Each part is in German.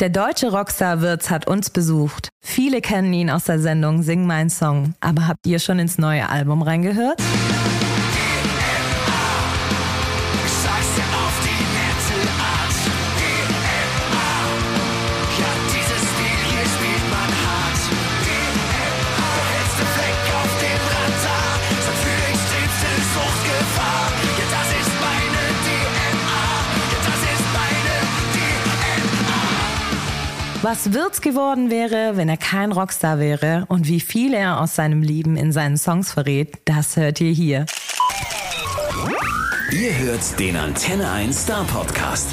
Der deutsche Rockstar Wirtz hat uns besucht. Viele kennen ihn aus der Sendung Sing mein Song. Aber habt ihr schon ins neue Album reingehört? Was Wirtz geworden wäre, wenn er kein Rockstar wäre und wie viel er aus seinem Leben in seinen Songs verrät, das hört ihr hier. Ihr hört den Antenne 1 Star Podcast.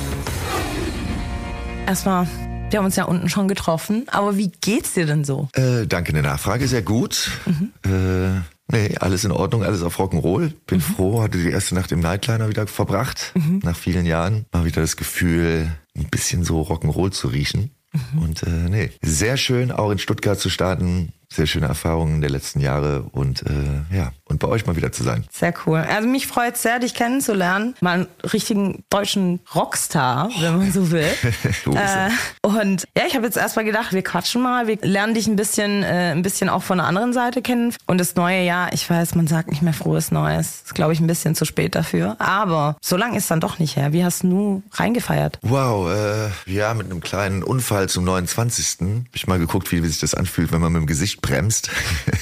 Erstmal, wir haben uns ja unten schon getroffen, aber wie geht's dir denn so? Äh, danke der Nachfrage, sehr gut. Mhm. Äh, nee, alles in Ordnung, alles auf Rock'n'Roll. Bin mhm. froh, hatte die erste Nacht im Nightliner wieder verbracht. Mhm. Nach vielen Jahren. Mal wieder das Gefühl, ein bisschen so Rock'n'Roll zu riechen. Und äh, nee, sehr schön auch in Stuttgart zu starten sehr schöne Erfahrungen der letzten Jahre und äh, ja, und bei euch mal wieder zu sein. Sehr cool. Also mich freut es sehr, dich kennenzulernen. Mal einen richtigen deutschen Rockstar, wenn man so will. äh, und ja, ich habe jetzt erstmal gedacht, wir quatschen mal, wir lernen dich ein bisschen, äh, ein bisschen auch von der anderen Seite kennen. Und das neue Jahr, ich weiß, man sagt nicht mehr frohes Neues. Ist, glaube ich, ein bisschen zu spät dafür. Aber so lange ist dann doch nicht her. Wie hast du reingefeiert? Wow, äh, ja, mit einem kleinen Unfall zum 29. Hab ich mal geguckt, wie, wie sich das anfühlt, wenn man mit dem Gesicht bremst.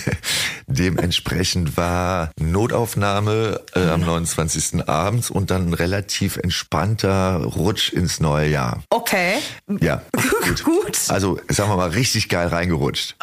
Dementsprechend war Notaufnahme äh, am 29. abends und dann ein relativ entspannter Rutsch ins neue Jahr. Okay. Ja. Gut. gut. Also, sagen wir mal, richtig geil reingerutscht.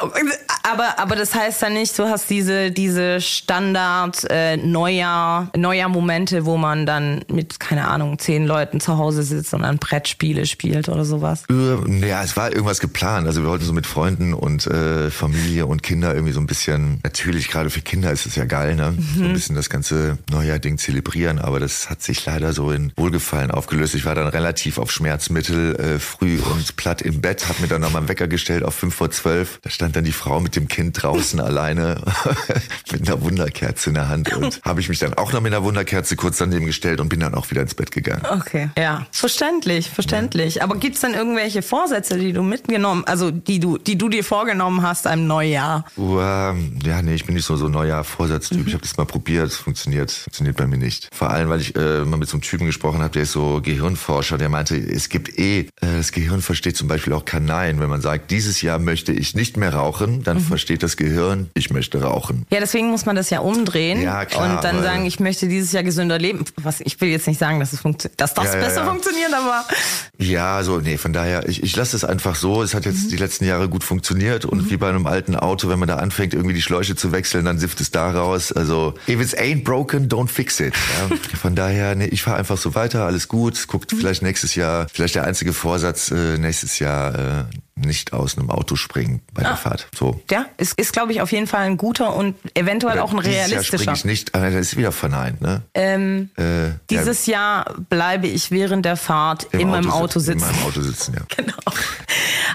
Aber, aber das heißt dann nicht, du hast diese, diese Standard äh, Neujahr, Neujahr-Momente, wo man dann mit, keine Ahnung, zehn Leuten zu Hause sitzt und dann Brettspiele spielt oder sowas? Äh, ja, es war irgendwas geplant. Also wir wollten so mit Freunden und äh, Familie und Kinder irgendwie so ein bisschen, natürlich gerade für Kinder ist es ja geil, ne? Mhm. So ein bisschen das ganze Neujahr-Ding zelebrieren, aber das hat sich leider so in Wohlgefallen aufgelöst. Ich war dann relativ auf Schmerzmittel äh, früh und platt im Bett, hab mir dann nochmal einen Wecker gestellt auf fünf vor zwölf. Da stand dann die Frau mit dem Kind draußen alleine mit einer Wunderkerze in der Hand und habe ich mich dann auch noch mit einer Wunderkerze kurz daneben gestellt und bin dann auch wieder ins Bett gegangen. Okay, ja, verständlich, verständlich. Ja. Aber gibt's dann irgendwelche Vorsätze, die du mitgenommen, also die du, die du dir vorgenommen hast einem Neujahr? Neujahr? Uh, ja, nee, ich bin nicht so so ein Neujahr-Vorsatztyp. Mhm. Ich habe das mal probiert, es funktioniert, funktioniert bei mir nicht. Vor allem, weil ich äh, mal mit so einem Typen gesprochen habe, der ist so Gehirnforscher, der meinte, es gibt eh, äh, das Gehirn versteht zum Beispiel auch kein Nein. Wenn man sagt, dieses Jahr möchte ich nicht mehr rauchen, dann mhm. versteht das Gehirn, ich möchte rauchen. Ja, deswegen muss man das ja umdrehen ja, klar, und dann sagen, ich möchte dieses Jahr gesünder leben. Was, ich will jetzt nicht sagen, dass, es dass das ja, ja, besser funktioniert, aber... Ja, so, nee, von daher, ich, ich lasse es einfach so. Es hat jetzt mhm. die letzten Jahre gut funktioniert und mhm. wie bei einem alten Auto, wenn man da anfängt, irgendwie die Schläuche zu wechseln, dann sifft es da raus. Also, if it's ain't broken, don't fix it. Ja. Von daher, nee, ich fahre einfach so weiter, alles gut. Guckt vielleicht nächstes Jahr, vielleicht der einzige Vorsatz, äh, nächstes Jahr äh, nicht aus einem Auto springen bei der ah. Fahrt. So. Ja, ist, ist glaube ich, auf jeden Fall ein guter und eventuell Oder auch ein realistischer. Jahr springe ich nicht, aber das ist wieder verneint, ne? Ähm, äh, dieses ja, Jahr bleibe ich während der Fahrt im in meinem Auto sitzen. In meinem Auto sitzen, ja. genau.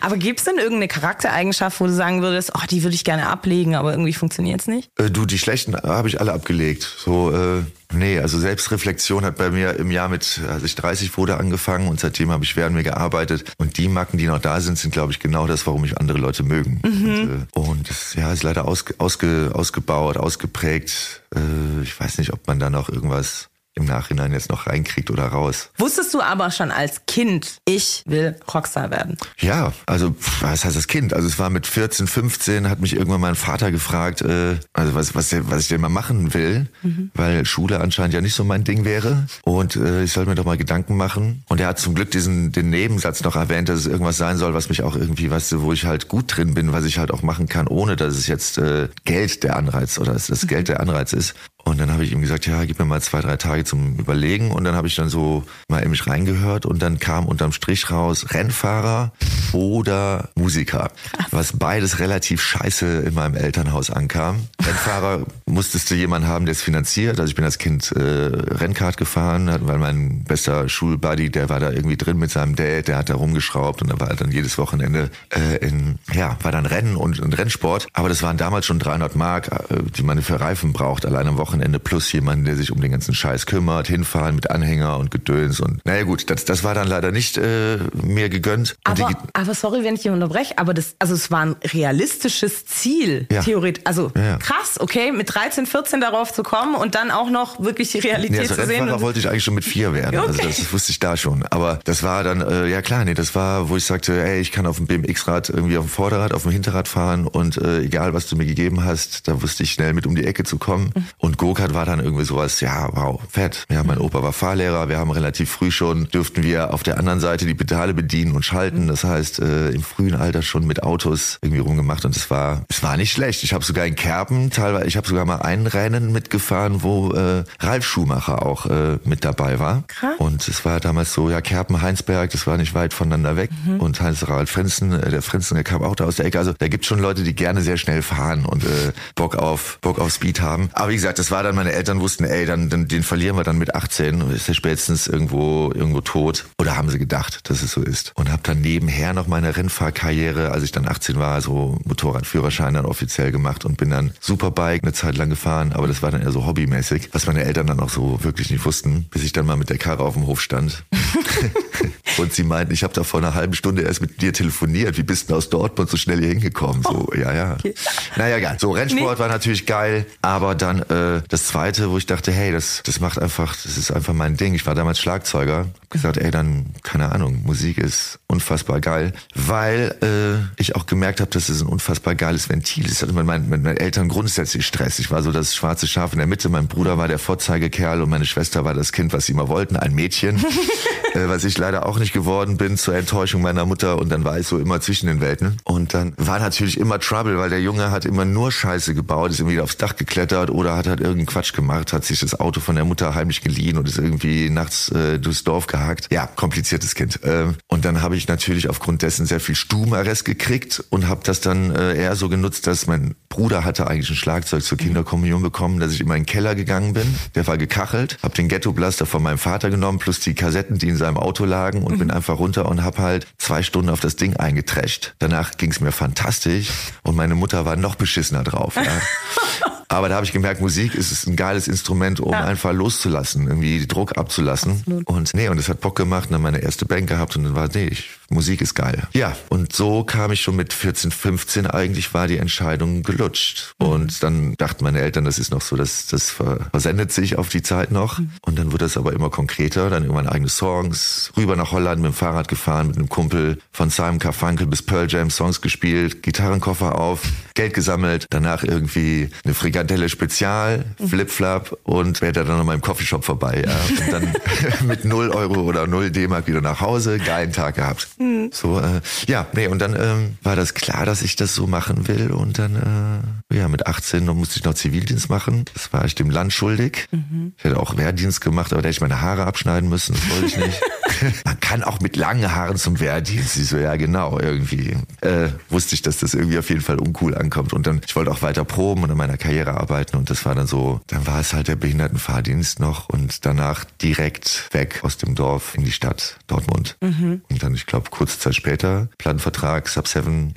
Aber gibt es denn irgendeine Charaktereigenschaft, wo du sagen würdest, oh, die würde ich gerne ablegen, aber irgendwie funktioniert es nicht? Äh, du, die schlechten habe ich alle abgelegt. So, äh, Nee, also Selbstreflexion hat bei mir im Jahr mit, als ich 30 wurde, angefangen und seitdem habe ich während mir gearbeitet. Und die Macken, die noch da sind, sind, glaube ich, genau das, warum mich andere Leute mögen. Mhm. Und, äh, und das, ja, ist leider ausge, ausge, ausgebaut, ausgeprägt. Äh, ich weiß nicht, ob man da noch irgendwas im Nachhinein jetzt noch reinkriegt oder raus. Wusstest du aber schon als Kind, ich will Rockstar werden? Ja, also was heißt das Kind? Also es war mit 14, 15, hat mich irgendwann mein Vater gefragt, äh, also was, was, was ich denn mal machen will, mhm. weil Schule anscheinend ja nicht so mein Ding wäre. Und äh, ich soll mir doch mal Gedanken machen. Und er hat zum Glück diesen den Nebensatz noch erwähnt, dass es irgendwas sein soll, was mich auch irgendwie, weißt du, wo ich halt gut drin bin, was ich halt auch machen kann, ohne dass es jetzt äh, Geld der Anreiz oder dass das mhm. Geld der Anreiz ist. Und dann habe ich ihm gesagt, ja, gib mir mal zwei, drei Tage zum Überlegen. Und dann habe ich dann so mal in mich reingehört und dann kam unterm Strich raus Rennfahrer oder Musiker. Krass. Was beides relativ scheiße in meinem Elternhaus ankam. Rennfahrer musstest du jemanden haben, der es finanziert. Also ich bin als Kind äh, Rennkart gefahren, weil mein bester Schulbuddy, der war da irgendwie drin mit seinem Dad, der hat da rumgeschraubt und da war dann jedes Wochenende äh, in, ja, war dann Rennen und, und Rennsport. Aber das waren damals schon 300 Mark, äh, die man für Reifen braucht, allein am Wochenende. Wochenende plus jemanden, der sich um den ganzen Scheiß kümmert, hinfahren mit Anhänger und Gedöns und naja gut, das, das war dann leider nicht äh, mir gegönnt. Aber, die, aber sorry, wenn ich dich unterbreche, aber das, also es war ein realistisches Ziel, Ja. theoretisch. Also Ja, ja. krass, okay, mit 13, 14 darauf zu kommen und dann auch noch wirklich die Realität Nee, also zu sehen. Wollte ich eigentlich schon mit vier werden. Also Okay. das, das wusste ich da schon. Aber das war dann, äh, ja klar, nee, das war, wo ich sagte, ey, ich kann auf dem BMX-Rad irgendwie auf dem Vorderrad, auf dem Hinterrad fahren und äh, egal, was du mir gegeben hast, da wusste ich schnell mit um die Ecke zu kommen. Und Go-Kart war dann irgendwie sowas, ja, wow, fett. Ja, mein Opa war Fahrlehrer, wir haben relativ früh schon, dürften wir auf der anderen Seite die Pedale bedienen und schalten. Das heißt, äh, im frühen Alter schon mit Autos irgendwie rumgemacht und es war, es war nicht schlecht. Ich habe sogar in Kerpen teilweise, ich habe sogar mal ein Rennen mitgefahren, wo äh, Ralf Schumacher auch äh, mit dabei war. Krass. Und es war damals so, ja, Kerpen, Heinsberg, das war nicht weit voneinander weg. Und Heinz Harald Frenzen, äh, der Frenzen, der kam auch da aus der Ecke. Also da gibt schon Leute, die gerne sehr schnell fahren und äh, Bock auf Bock auf Speed haben. Aber wie gesagt, das war dann, meine Eltern wussten, ey, dann, dann den verlieren wir dann mit 18, ist er spätestens irgendwo irgendwo tot. Oder haben sie gedacht, dass es so ist. Und habe dann nebenher noch meine Rennfahrkarriere, als ich dann 18 war, so Motorradführerschein dann offiziell gemacht und bin dann Superbike eine Zeit lang gefahren, aber das war dann eher so hobbymäßig, was meine Eltern dann auch so wirklich nicht wussten, bis ich dann mal mit der Karre auf dem Hof stand. Und sie meinten, ich habe da vor einer halben Stunde erst mit dir telefoniert. Wie bist du denn aus Dortmund so schnell hier hingekommen? So, ja, ja. Okay. Naja, geil. So, Rennsport war natürlich geil. Aber dann äh, das Zweite, wo ich dachte, hey, das, das macht einfach, das ist einfach mein Ding. Ich war damals Schlagzeuger. Hab gesagt, ey, dann, keine Ahnung, Musik ist unfassbar geil. Weil äh, ich auch gemerkt habe, dass es ein unfassbar geiles Ventil ist. Ich hatte mit meinen, mit meinen Eltern grundsätzlich Stress. Ich war so das schwarze Schaf in der Mitte. Mein Bruder war der Vorzeigekerl und meine Schwester war das Kind, was sie immer wollten, ein Mädchen. äh, was ich leider auch nicht geworden bin, zur Enttäuschung meiner Mutter. Und dann war ich so immer zwischen den Welten. Und dann war natürlich immer Trouble, weil der Junge hat immer nur Scheiße gebaut, ist irgendwie aufs Dach geklettert oder hat halt irgendeinen Quatsch gemacht, hat sich das Auto von der Mutter heimlich geliehen und ist irgendwie nachts äh, durchs Dorf gehackt. Ja, kompliziertes Kind. Ähm, und dann habe ich natürlich aufgrund dessen sehr viel Stubenarrest gekriegt und habe das dann äh, eher so genutzt, dass mein Bruder hatte eigentlich ein Schlagzeug zur Kinderkommunion bekommen, dass ich immer in den Keller gegangen bin. Der war gekachelt, habe den Ghetto-Blaster von meinem Vater genommen, plus die Kassetten, die in seinem Auto lagen und bin einfach runter und habe halt zwei Stunden auf das Ding eingetrescht. Danach ging es mir fantastisch und meine Mutter war noch beschissener drauf. Ja. Aber da habe ich gemerkt, Musik ist ein geiles Instrument, um einfach loszulassen, irgendwie Druck abzulassen. Und nee, und es hat Bock gemacht und dann meine erste Band gehabt und dann war, nee, ich, Musik ist geil. Ja, und so kam ich schon mit 14, 15 eigentlich war die Entscheidung gelutscht. Und dann dachten meine Eltern, das ist noch so, das, das ver- versendet sich auf die Zeit noch. Und dann wurde es aber immer konkreter, dann irgendwann eigene Songs, rüber nach Holland mit dem Fahrrad gefahren, mit einem Kumpel von Simon Carfunkel bis Pearl Jam Songs gespielt, Gitarrenkoffer auf, Geld gesammelt, danach irgendwie eine Frikadelle Spezial, Flipflap und später dann noch mal im Coffeeshop vorbei. Ja. Und dann mit 0 Euro oder 0 D-Mark wieder nach Hause, geilen Tag gehabt. So, äh, ja, nee, und dann ähm, war das klar, dass ich das so machen will und dann, äh, ja, mit 18 noch musste ich noch Zivildienst machen. Das war ich dem Land schuldig. Ich hätte auch Wehrdienst gemacht, aber da hätte ich meine Haare abschneiden müssen, das wollte ich nicht. Man kann auch mit langen Haaren zum Wehrdienst. Ich so, ja genau, irgendwie. Äh, wusste ich, dass das irgendwie auf jeden Fall uncool ankommt. Und dann, ich wollte auch weiter proben und an meiner Karriere arbeiten. Und das war dann so, dann war es halt der Behindertenfahrdienst noch und danach direkt weg aus dem Dorf in die Stadt Dortmund. Und dann, ich glaube, kurze Zeit später, Plattenvertrag, Sub 7,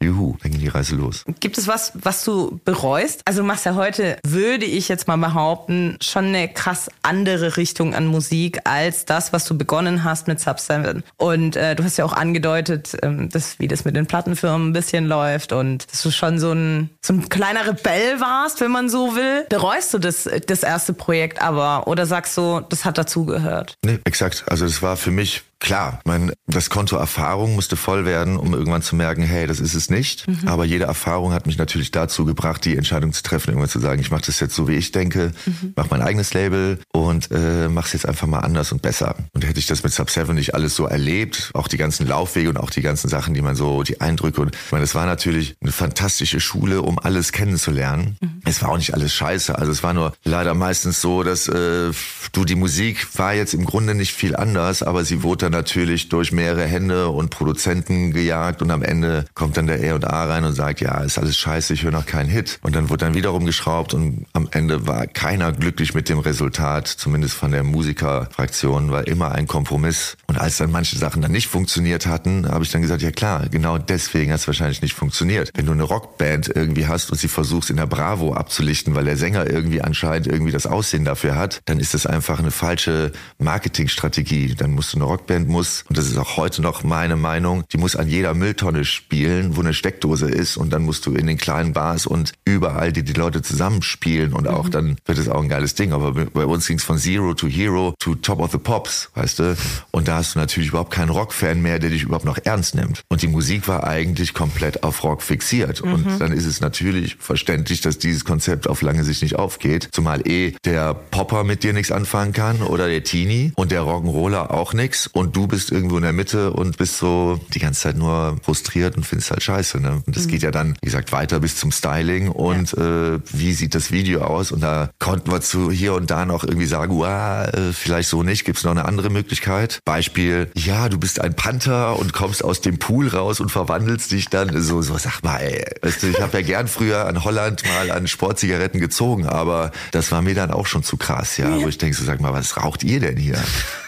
juhu, dann ging die Reise los. Gibt es was, was du bereust? Also du machst ja heute, würde ich jetzt mal behaupten, schon eine krass andere Richtung an Musik als das, was du begonnen hast mit Sub 7. Und äh, du hast ja auch angedeutet, ähm, dass, wie das mit den Plattenfirmen ein bisschen läuft und dass du schon so ein, so ein kleiner Rebell warst, wenn man so will. Bereust du das, das erste Projekt aber oder sagst du, das hat dazugehört? Nee, exakt. Also das war für mich klar. Mein, das Konto Erfahrung musste voll werden, um irgendwann zu merken, hey, das ist es nicht. Aber jede Erfahrung hat mich natürlich dazu gebracht, die Entscheidung zu treffen, irgendwann zu sagen, ich mache das jetzt so, wie ich denke, mache mein eigenes Label und äh, mache es jetzt einfach mal anders und besser. Und hätte ich das mit Sub 7 nicht alles so erlebt, auch die ganzen Laufwege und auch die ganzen Sachen, die man so, die Eindrücke und ich meine, es war natürlich eine fantastische Schule, um alles kennenzulernen. Es war auch nicht alles scheiße. Also es war nur leider meistens so, dass äh, du die Musik war jetzt im Grunde nicht viel anders, aber sie wurde dann natürlich durch mehrere Hände und Produzenten gejagt und am Ende kommt dann der R&A rein und sagt, ja, ist alles scheiße, ich höre noch keinen Hit. Und dann wurde dann wiederum geschraubt und am Ende war keiner glücklich mit dem Resultat. zumindest von der Musikerfraktion, war immer ein Kompromiss. Und als dann manche Sachen dann nicht funktioniert hatten, habe ich dann gesagt, ja klar, genau deswegen hat es wahrscheinlich nicht funktioniert. Wenn du eine Rockband irgendwie hast und sie versuchst in der Bravo abzulichten, weil der Sänger irgendwie anscheinend irgendwie das Aussehen dafür hat, dann ist das einfach eine falsche Marketingstrategie. Dann musst du eine Rockband muss, und das ist auch heute noch meine Meinung, die muss an jeder Mülltonne spielen, wo eine Steckdose ist und dann musst du in den kleinen Bars und überall die, die Leute zusammenspielen und auch mhm. dann wird es auch ein geiles Ding. Aber bei uns ging es von Zero to Hero to Top of the Pops, weißt du? Und da hast du natürlich überhaupt keinen Rockfan mehr, der dich überhaupt noch ernst nimmt. Und die Musik war eigentlich komplett auf Rock fixiert. Mhm. Und dann ist es natürlich verständlich, dass dieses Konzept auf lange Sicht nicht aufgeht. Zumal eh der Popper mit dir nichts anfangen kann oder der Teenie und der Rock'n'Roller auch nichts. Und du bist irgendwo in der Mitte und bist so die ganze Zeit nur frustriert und findest halt scheiße. Ne? Und das mhm. geht ja dann, wie gesagt, weiter bis zum Styling und ja. äh, wie sieht das Video aus. Und da konnten wir zu hier und da noch irgendwie sagen, uah, äh, vielleicht so nicht, gibt's noch eine andere Möglichkeit. Beispiel, ja, du bist ein Panther und kommst aus dem Pool raus und verwandelst dich dann so, so sag mal, ey, weißt du, ich habe ja gern früher an Holland mal an Sportzigaretten gezogen, aber das war mir dann auch schon zu krass, ja, ja. wo ich denke, so sag mal, was raucht ihr denn hier?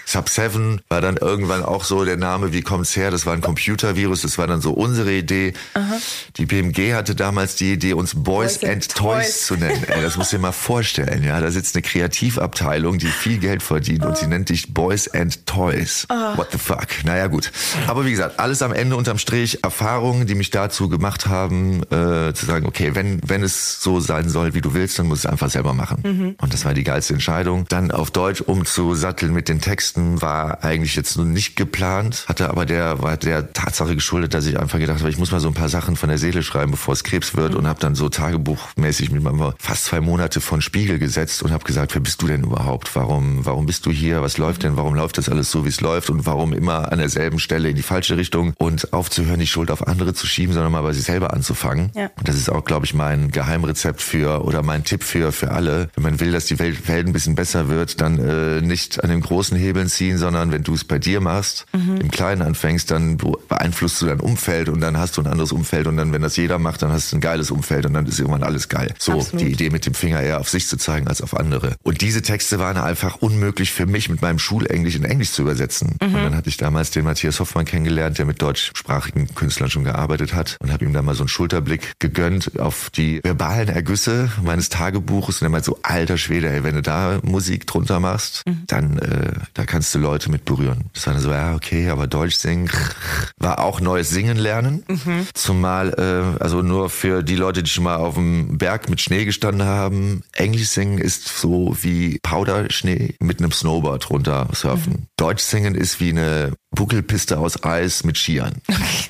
Sub 7 war dann irgendwann auch so der Name, wie kommt's her? Das war ein Computervirus, das war dann so unsere Idee. Aha. Die BMG hatte damals die Idee, uns Boys, Boys and, Toys, Toys zu nennen. Ey, das musst du dir mal vorstellen, ja. Da sitzt eine Kreativabteilung, die viel Geld verdient oh. und sie oh. nennt dich Boys and Toys. Oh. What the fuck? Naja, gut. Aber wie gesagt, alles am Ende unterm Strich Erfahrungen, die mich dazu gemacht haben, äh, zu sagen, okay, wenn, wenn es so sein soll, wie du willst, dann muss es einfach selber machen. Mhm. Und das war die geilste Entscheidung. Dann auf Deutsch umzusatteln mit den Texten Weihnachten war eigentlich jetzt nicht geplant, hatte aber der war der Tatsache geschuldet, dass ich einfach gedacht habe, ich muss mal so ein paar Sachen von der Seele schreiben, bevor es Krebs wird mhm. und habe dann so tagebuchmäßig mit meinem fast zwei Monate von Spiegel gesetzt und habe gesagt, wer bist du denn überhaupt? Warum warum bist du hier? Was läuft denn? Warum läuft das alles so, wie es läuft und warum immer an derselben Stelle in die falsche Richtung und aufzuhören, die Schuld auf andere zu schieben, sondern mal bei sich selber anzufangen. Ja. Und das ist auch, glaube ich, mein Geheimrezept für oder mein Tipp für für alle, wenn man will, dass die Welt, Welt ein bisschen besser wird, dann äh, nicht an den großen Hebeln ziehen, sondern wenn du es bei dir machst, mhm. im Kleinen anfängst, dann beeinflusst du dein Umfeld und dann hast du ein anderes Umfeld und dann, wenn das jeder macht, dann hast du ein geiles Umfeld und dann ist irgendwann alles geil. So Absolut. die Idee mit dem Finger eher auf sich zu zeigen als auf andere. Und diese Texte waren einfach unmöglich für mich mit meinem Schulenglisch in Englisch zu übersetzen. Mhm. Und dann hatte ich damals den Matthias Hoffmann kennengelernt, der mit deutschsprachigen Künstlern schon gearbeitet hat und habe ihm da mal so einen Schulterblick gegönnt auf die verbalen Ergüsse meines Tagebuches und er meint so, alter Schwede, ey, wenn du da Musik drunter machst, mhm. dann äh, da kannst du Leute mit berühren. Das war dann so, ja, okay, aber Deutsch singen war auch neues Singen lernen. Mhm. Zumal, äh, also nur für die Leute, die schon mal auf dem Berg mit Schnee gestanden haben, Englisch singen ist so wie Powderschnee mit einem Snowboard runter surfen. Mhm. Deutsch singen ist wie eine Buckelpiste aus Eis mit Skiern.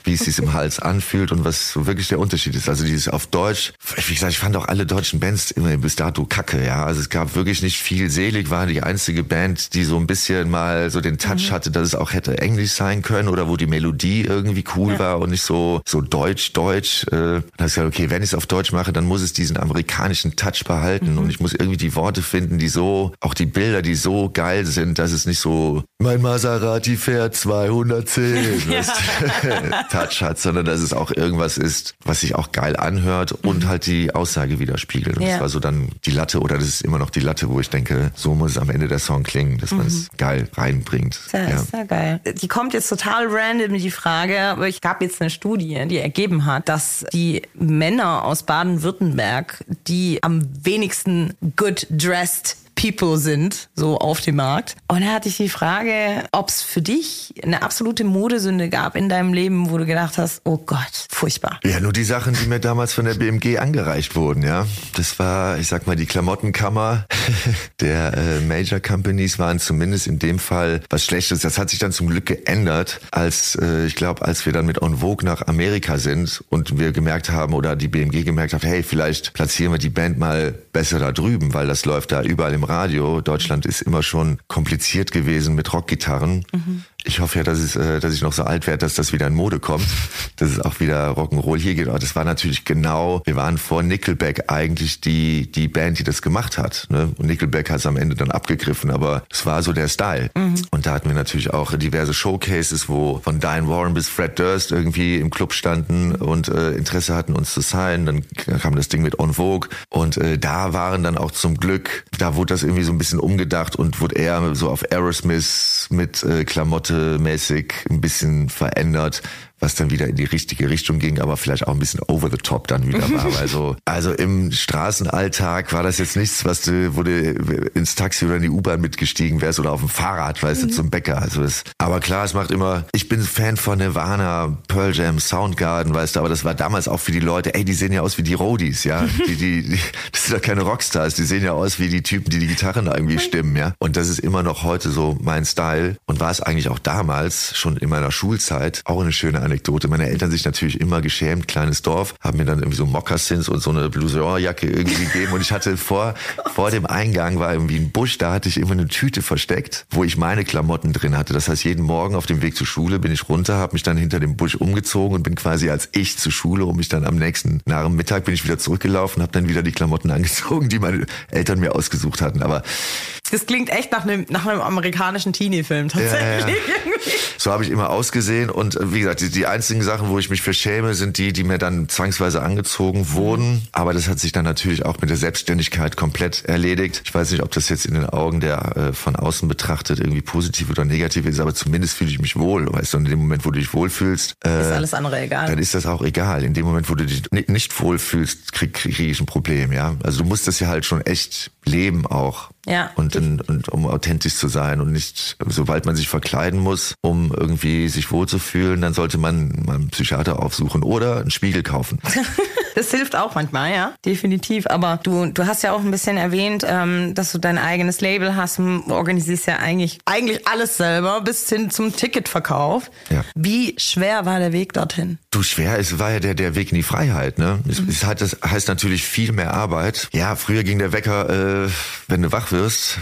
Wie es sich im Hals anfühlt und was so wirklich der Unterschied ist. Also dieses auf Deutsch, wie gesagt, ich fand auch alle deutschen Bands immer bis dato kacke, ja. Also es gab wirklich nicht viel. Selig war die einzige Band, die so ein bisschen mal so den Touch mhm. hatte, dass es auch hätte Englisch sein können oder wo die Melodie irgendwie cool ja. war und nicht so, so deutsch, deutsch. Äh, dann habe ich gesagt, okay, wenn ich es auf Deutsch mache, dann muss es diesen amerikanischen Touch behalten mhm. und ich muss irgendwie die Worte finden, die so, auch die Bilder, die so geil sind, dass es nicht so, mein Maserati fährt 210 ja. Touch hat, sondern dass es auch irgendwas ist, was sich auch geil anhört und mhm. halt die Aussage widerspiegelt. Und ja. das war so dann die Latte oder das ist immer noch die Latte, wo ich denke, so muss es am Ende der Song klingen, dass man es mhm. geil reinbringt. Das ist ja. geil. Die kommt jetzt total random, die Frage, aber ich gab jetzt eine Studie, die ergeben hat, dass die Männer aus Baden-Württemberg, die am wenigsten good dressed People sind, so auf dem Markt. Und da hatte ich die Frage, ob es für dich eine absolute Modesünde gab in deinem Leben, wo du gedacht hast, oh Gott, furchtbar. Ja, nur die Sachen, die mir damals von der BMG angereicht wurden, ja. Das war, ich sag mal, die Klamottenkammer der äh, Major Companies waren zumindest in dem Fall was Schlechtes. Das hat sich dann zum Glück geändert, als äh, ich glaube, als wir dann mit On Vogue nach Amerika sind und wir gemerkt haben oder die BMG gemerkt hat, hey, vielleicht platzieren wir die Band mal besser da drüben, weil das läuft da überall im Radio. Deutschland ist immer schon kompliziert gewesen mit Rockgitarren. Mhm. Ich hoffe ja, dass, es, äh, dass ich noch so alt werde, dass das wieder in Mode kommt, dass es auch wieder Rock'n'Roll hier geht. Aber das war natürlich genau, wir waren vor Nickelback eigentlich die, die Band, die das gemacht hat. Ne? Und Nickelback hat es am Ende dann abgegriffen, aber es war so der Style. Mhm. Und da hatten wir natürlich auch diverse Showcases, wo von Diane Warren bis Fred Durst irgendwie im Club standen und äh, Interesse hatten, uns zu signen. Dann kam das Ding mit On Vogue und äh, da waren dann auch zum Glück, da wurde das irgendwie so ein bisschen umgedacht und wurde eher so auf Aerosmith mit äh, Klamotte mäßig ein bisschen verändert was dann wieder in die richtige Richtung ging, aber vielleicht auch ein bisschen over the top dann wieder war. Also, also im Straßenalltag war das jetzt nichts, was du, wo du ins Taxi oder in die U-Bahn mitgestiegen wärst oder auf dem Fahrrad, weißt mhm. du, zum Bäcker. Also es, aber klar, es macht immer, ich bin Fan von Nirvana, Pearl Jam, Soundgarden, weißt du, aber das war damals auch für die Leute, ey, die sehen ja aus wie die Roadies, ja. Die, die, die, das sind ja keine Rockstars, die sehen ja aus wie die Typen, die die Gitarren irgendwie stimmen, ja. Und das ist immer noch heute so mein Style und war es eigentlich auch damals, schon in meiner Schulzeit, auch eine schöne Anekdote. Meine Eltern sich natürlich immer geschämt, kleines Dorf, haben mir dann irgendwie so Moccasins und so eine Blouson-Jacke irgendwie gegeben. Und ich hatte vor, vor dem Eingang war irgendwie ein Busch, da hatte ich immer eine Tüte versteckt, wo ich meine Klamotten drin hatte. Das heißt, jeden Morgen auf dem Weg zur Schule bin ich runter, habe mich dann hinter dem Busch umgezogen und bin quasi als ich zur Schule, um mich dann am nächsten, nach dem Mittag bin ich wieder zurückgelaufen, habe dann wieder die Klamotten angezogen, die meine Eltern mir ausgesucht hatten. Aber das klingt echt nach einem, nach einem amerikanischen Teenie-Film tatsächlich. Ja, ja. So habe ich immer ausgesehen und äh, wie gesagt, die, die einzigen Sachen, wo ich mich für schäme, sind die, die mir dann zwangsweise angezogen wurden. Aber das hat sich dann natürlich auch mit der Selbstständigkeit komplett erledigt. Ich weiß nicht, ob das jetzt in den Augen der äh, von außen betrachtet irgendwie positiv oder negativ ist, aber zumindest fühle ich mich wohl. Weißt du, in dem Moment, wo du dich wohlfühlst, äh, ist alles andere egal. Dann ist das auch egal. In dem Moment, wo du dich nicht wohlfühlst, krieg, krieg ich ein Problem, ja. Also du musst das ja halt schon echt leben auch. Ja. Und, in, und um authentisch zu sein und nicht, sobald man sich verkleiden muss, um irgendwie sich wohlzufühlen, dann sollte man mal einen Psychiater aufsuchen oder einen Spiegel kaufen. Das hilft auch manchmal, ja, definitiv. Aber du, du hast ja auch ein bisschen erwähnt, ähm, dass du dein eigenes Label hast, und organisierst ja eigentlich, eigentlich alles selber bis hin zum Ticketverkauf. Ja. Wie schwer war der Weg dorthin? Du, schwer, es war ja der, der Weg in die Freiheit, ne? Es, mhm. es hat, das heißt natürlich viel mehr Arbeit. Ja, früher ging der Wecker, äh, wenn du wach wirst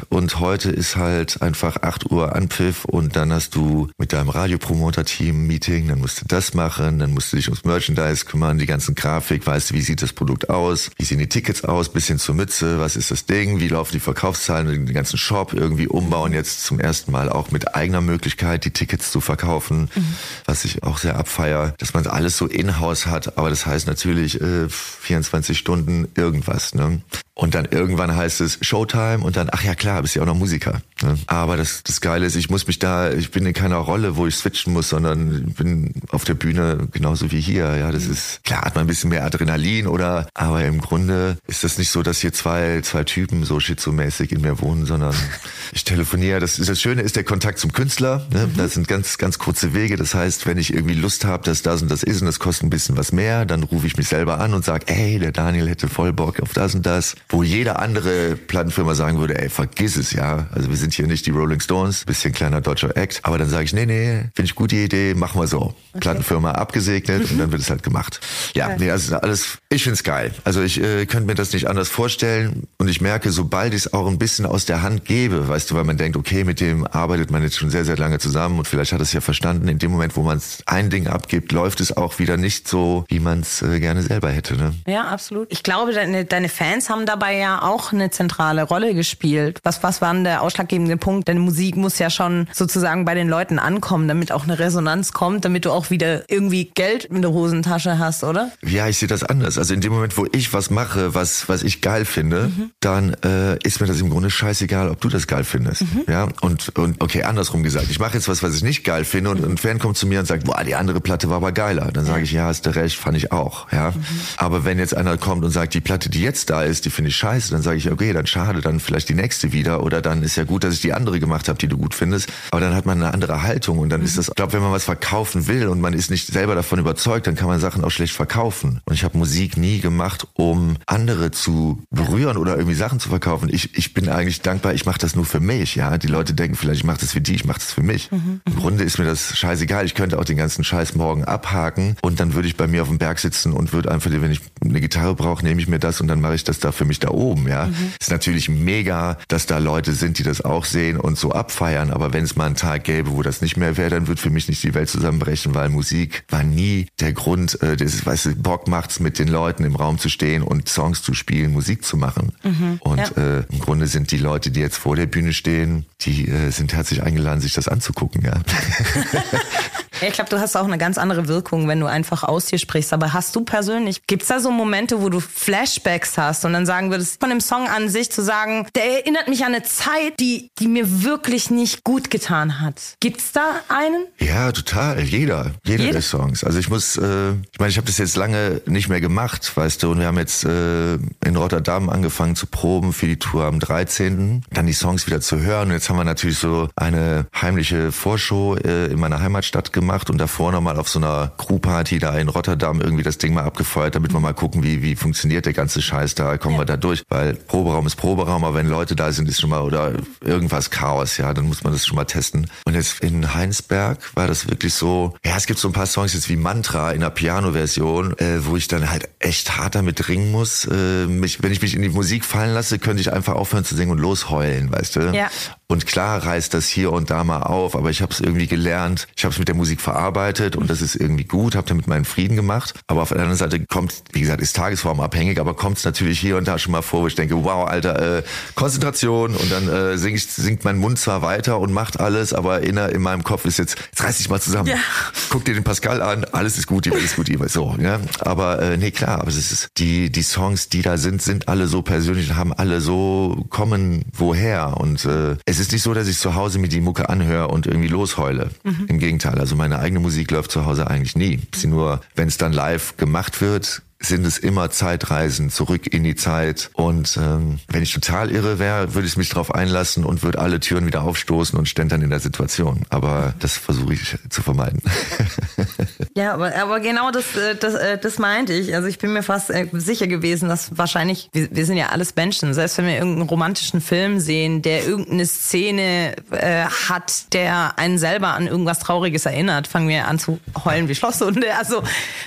und heute ist halt einfach 8 Uhr Anpfiff und dann hast du mit deinem Radiopromoter-Team Meeting, dann musst du das machen, dann musst du dich ums Merchandise kümmern, die ganzen Grafik, weißt heißt, wie sieht das Produkt aus, wie sehen die Tickets aus, bis hin zur Mütze, was ist das Ding, wie laufen die Verkaufszahlen, den ganzen Shop irgendwie umbauen, jetzt zum ersten Mal auch mit eigener Möglichkeit die Tickets zu verkaufen, mhm. was ich auch sehr abfeier, dass man alles so in-house hat, aber das heißt natürlich äh, 24 Stunden irgendwas. Ne? Und dann irgendwann heißt es Showtime und dann, ach ja klar, bist ja auch noch Musiker. Ne? Aber das, das Geile ist, ich muss mich da, ich bin in keiner Rolle, wo ich switchen muss, sondern bin auf der Bühne genauso wie hier. Ja, das ist, klar hat man ein bisschen mehr Adrenalin oder, aber im Grunde ist das nicht so, dass hier zwei, zwei Typen so schizomäßig in mir wohnen, sondern ich telefoniere. Das, das Schöne ist der Kontakt zum Künstler. Ne? Das sind ganz, ganz kurze Wege. Das heißt, wenn ich irgendwie Lust habe, dass das und das ist und das kostet ein bisschen was mehr, dann rufe ich mich selber an und sage, ey, der Daniel hätte voll Bock auf das und das wo jede andere Plattenfirma sagen würde, ey, vergiss es, ja. Also wir sind hier nicht die Rolling Stones, bisschen kleiner deutscher Act. Aber dann sage ich, nee, nee, finde ich gute Idee, machen wir so. Okay. Plattenfirma abgesegnet und dann wird es halt gemacht. Ja, okay. nee, also alles, ich find's geil. Also ich äh, könnte mir das nicht anders vorstellen. Und ich merke, sobald ich es auch ein bisschen aus der Hand gebe, weißt du, weil man denkt, okay, mit dem arbeitet man jetzt schon sehr, sehr lange zusammen und vielleicht hat es ja verstanden, in dem Moment, wo man ein Ding abgibt, läuft es auch wieder nicht so, wie man es äh, gerne selber hätte. Ne? Ja, absolut. Ich glaube, deine, deine Fans haben da dabei ja auch eine zentrale Rolle gespielt. Was, was war denn der ausschlaggebende Punkt? Denn Musik muss ja schon sozusagen bei den Leuten ankommen, damit auch eine Resonanz kommt, damit du auch wieder irgendwie Geld in der Hosentasche hast, oder? Ja, ich sehe das anders. Also in dem Moment, wo ich was mache, was, was ich geil finde, mhm. dann äh, ist mir das im Grunde scheißegal, ob du das geil findest. Mhm. Ja, und, und okay, andersrum gesagt. Ich mache jetzt was, was ich nicht geil finde und ein Fan kommt zu mir und sagt, boah, die andere Platte war aber geiler. Dann sage ich, ja, hast du recht, fand ich auch. Ja, mhm. aber wenn jetzt einer kommt und sagt, die Platte, die jetzt da ist, die finde ich scheiße, dann sage ich, okay, dann schade, dann vielleicht die nächste wieder oder dann ist ja gut, dass ich die andere gemacht habe, die du gut findest. Aber dann hat man eine andere Haltung und dann mhm. ist das, ich glaube, wenn man was verkaufen will und man ist nicht selber davon überzeugt, dann kann man Sachen auch schlecht verkaufen. Und ich habe Musik nie gemacht, um andere zu berühren oder irgendwie Sachen zu verkaufen. Ich, ich bin eigentlich dankbar, ich mache das nur für mich. Ja, die Leute denken vielleicht, ich mache das für die, ich mache das für mich. Mhm. Im Grunde ist mir das scheißegal. Ich könnte auch den ganzen Scheiß morgen abhaken und dann würde ich bei mir auf dem Berg sitzen und würde einfach, wenn ich eine Gitarre brauche, nehme ich mir das und dann mache ich das da für mich da oben, ja. Mhm. Ist natürlich mega, dass da Leute sind, die das auch sehen und so abfeiern, aber wenn es mal einen Tag gäbe, wo das nicht mehr wäre, dann wird für mich nicht die Welt zusammenbrechen, weil Musik war nie der Grund, äh, das, weißt du, Bock macht's mit den Leuten im Raum zu stehen und Songs zu spielen, Musik zu machen. Mhm. Und ja. äh, im Grunde sind die Leute, die jetzt vor der Bühne stehen, die äh, sind herzlich eingeladen, sich das anzugucken, ja. Ja, ich glaube, du hast auch eine ganz andere Wirkung, wenn du einfach aus dir sprichst. Aber hast du persönlich, gibt's da so Momente, wo du Flashbacks hast und dann sagen würdest, von dem Song an sich zu sagen, der erinnert mich an eine Zeit, die, die mir wirklich nicht gut getan hat. Gibt's da einen? Ja, total. Jeder. Jeder, Jeder? der Songs. Also ich muss, äh, ich meine, ich habe das jetzt lange nicht mehr gemacht, weißt du, und wir haben jetzt äh, in Rotterdam angefangen zu proben für die Tour am 13. Dann die Songs wieder zu hören. Und jetzt haben wir natürlich so eine heimliche Vorshow äh, in meiner Heimatstadt gemacht und davor nochmal auf so einer Crewparty da in Rotterdam irgendwie das Ding mal abgefeuert, damit wir mal gucken, wie, wie funktioniert der ganze Scheiß da, kommen ja. wir da durch. Weil Proberaum ist Proberaum, aber wenn Leute da sind, ist schon mal oder irgendwas Chaos, ja, dann muss man das schon mal testen. Und jetzt in Heinsberg war das wirklich so, ja, es gibt so ein paar Songs jetzt wie Mantra in der Piano-Version, äh, wo ich dann halt echt hart damit ringen muss. Äh, mich, wenn ich mich in die Musik fallen lasse, könnte ich einfach aufhören zu singen und losheulen, weißt du? Ja. Und klar reißt das hier und da mal auf, aber ich habe es irgendwie gelernt. Ich habe es mit der Musik verarbeitet und das ist irgendwie gut, habe damit meinen Frieden gemacht. Aber auf der anderen Seite kommt, wie gesagt, ist tagesformabhängig, aber kommt es natürlich hier und da schon mal vor, wo ich denke, wow, Alter, äh, Konzentration und dann äh, sing ich, singt mein Mund zwar weiter und macht alles, aber in, in meinem Kopf ist jetzt, jetzt reiß dich mal zusammen. Ja. Guck dir den Pascal an, alles ist gut, die ist gut, die so. Ja? Aber äh, nee, klar, aber es ist die die Songs, die da sind, sind alle so persönlich und haben alle so kommen woher und äh, es ist nicht so, dass ich zu Hause mir die Mucke anhöre und irgendwie losheule. Mhm. Im Gegenteil, also meine eigene Musik läuft zu Hause eigentlich nie. Sie nur, wenn es dann live gemacht wird, sind es immer Zeitreisen zurück in die Zeit. Und ähm, wenn ich total irre wäre, würde ich mich darauf einlassen und würde alle Türen wieder aufstoßen und ständ dann in der Situation. Aber das versuche ich zu vermeiden. Ja, aber, aber genau das, äh, das, äh, das meinte ich. Also ich bin mir fast äh, sicher gewesen, dass wahrscheinlich, wir, wir sind ja alles Menschen, selbst wenn wir irgendeinen romantischen Film sehen, der irgendeine Szene äh, hat, der einen selber an irgendwas Trauriges erinnert, fangen wir an zu heulen wie Schlosshunde. Also